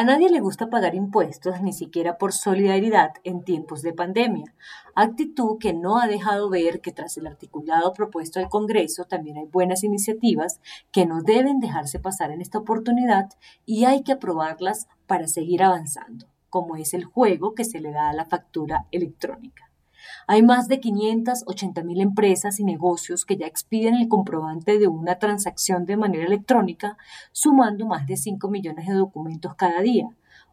A nadie le gusta pagar impuestos, ni siquiera por solidaridad en tiempos de pandemia, actitud que no ha dejado ver que tras el articulado propuesto al Congreso también hay buenas iniciativas que no deben dejarse pasar en esta oportunidad y hay que aprobarlas para seguir avanzando, como es el juego que se le da a la factura electrónica. Hay más de 580 mil empresas y negocios que ya expiden el comprobante de una transacción de manera electrónica, sumando más de 5 millones de documentos cada día,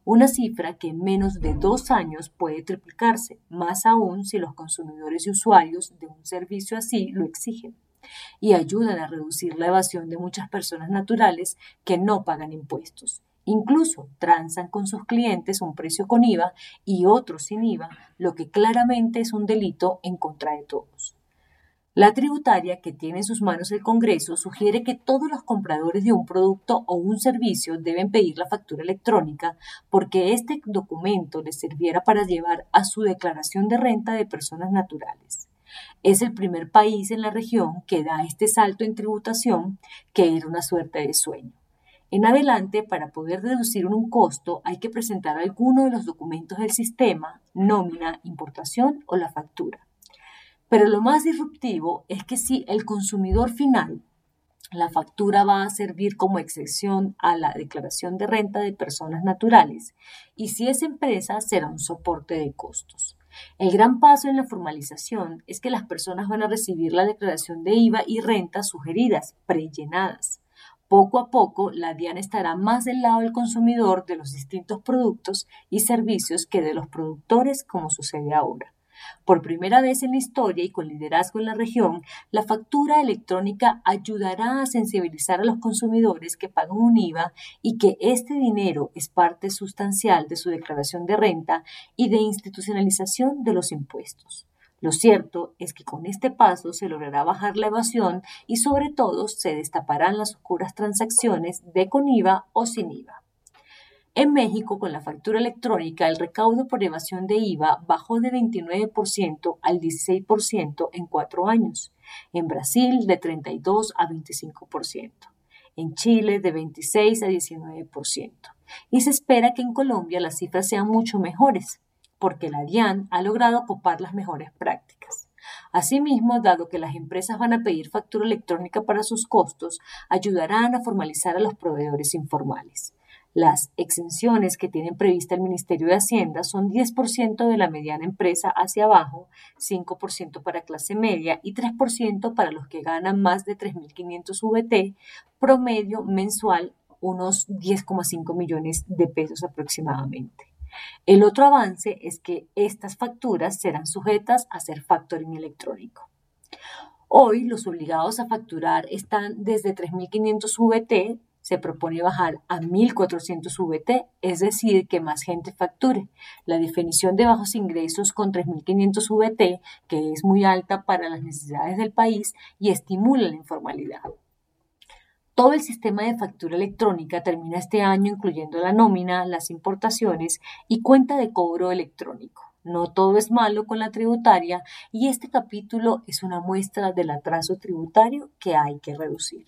una cifra que en menos de dos años puede triplicarse, más aún si los consumidores y usuarios de un servicio así lo exigen, y ayudan a reducir la evasión de muchas personas naturales que no pagan impuestos. Incluso transan con sus clientes un precio con IVA y otro sin IVA, lo que claramente es un delito en contra de todos. La tributaria que tiene en sus manos el Congreso sugiere que todos los compradores de un producto o un servicio deben pedir la factura electrónica porque este documento les sirviera para llevar a su declaración de renta de personas naturales. Es el primer país en la región que da este salto en tributación que era una suerte de sueño. En adelante, para poder deducir un costo, hay que presentar alguno de los documentos del sistema, nómina, importación o la factura. Pero lo más disruptivo es que si el consumidor final, la factura va a servir como excepción a la declaración de renta de personas naturales y si es empresa será un soporte de costos. El gran paso en la formalización es que las personas van a recibir la declaración de IVA y renta sugeridas, prellenadas. Poco a poco, la DIAN estará más del lado del consumidor de los distintos productos y servicios que de los productores, como sucede ahora. Por primera vez en la historia y con liderazgo en la región, la factura electrónica ayudará a sensibilizar a los consumidores que pagan un IVA y que este dinero es parte sustancial de su declaración de renta y de institucionalización de los impuestos. Lo cierto es que con este paso se logrará bajar la evasión y sobre todo se destaparán las oscuras transacciones de con IVA o sin IVA. En México, con la factura electrónica, el recaudo por evasión de IVA bajó de 29% al 16% en cuatro años. En Brasil, de 32 a 25%. En Chile, de 26 a 19%. Y se espera que en Colombia las cifras sean mucho mejores porque la DIAN ha logrado copar las mejores prácticas. Asimismo, dado que las empresas van a pedir factura electrónica para sus costos, ayudarán a formalizar a los proveedores informales. Las exenciones que tienen prevista el Ministerio de Hacienda son 10% de la mediana empresa hacia abajo, 5% para clase media y 3% para los que ganan más de 3.500 VT, promedio mensual unos 10,5 millones de pesos aproximadamente. El otro avance es que estas facturas serán sujetas a ser factoring electrónico. Hoy los obligados a facturar están desde 3.500 VT, se propone bajar a 1.400 VT, es decir, que más gente facture. La definición de bajos ingresos con 3.500 VT, que es muy alta para las necesidades del país y estimula la informalidad. Todo el sistema de factura electrónica termina este año incluyendo la nómina, las importaciones y cuenta de cobro electrónico. No todo es malo con la tributaria y este capítulo es una muestra del atraso tributario que hay que reducir.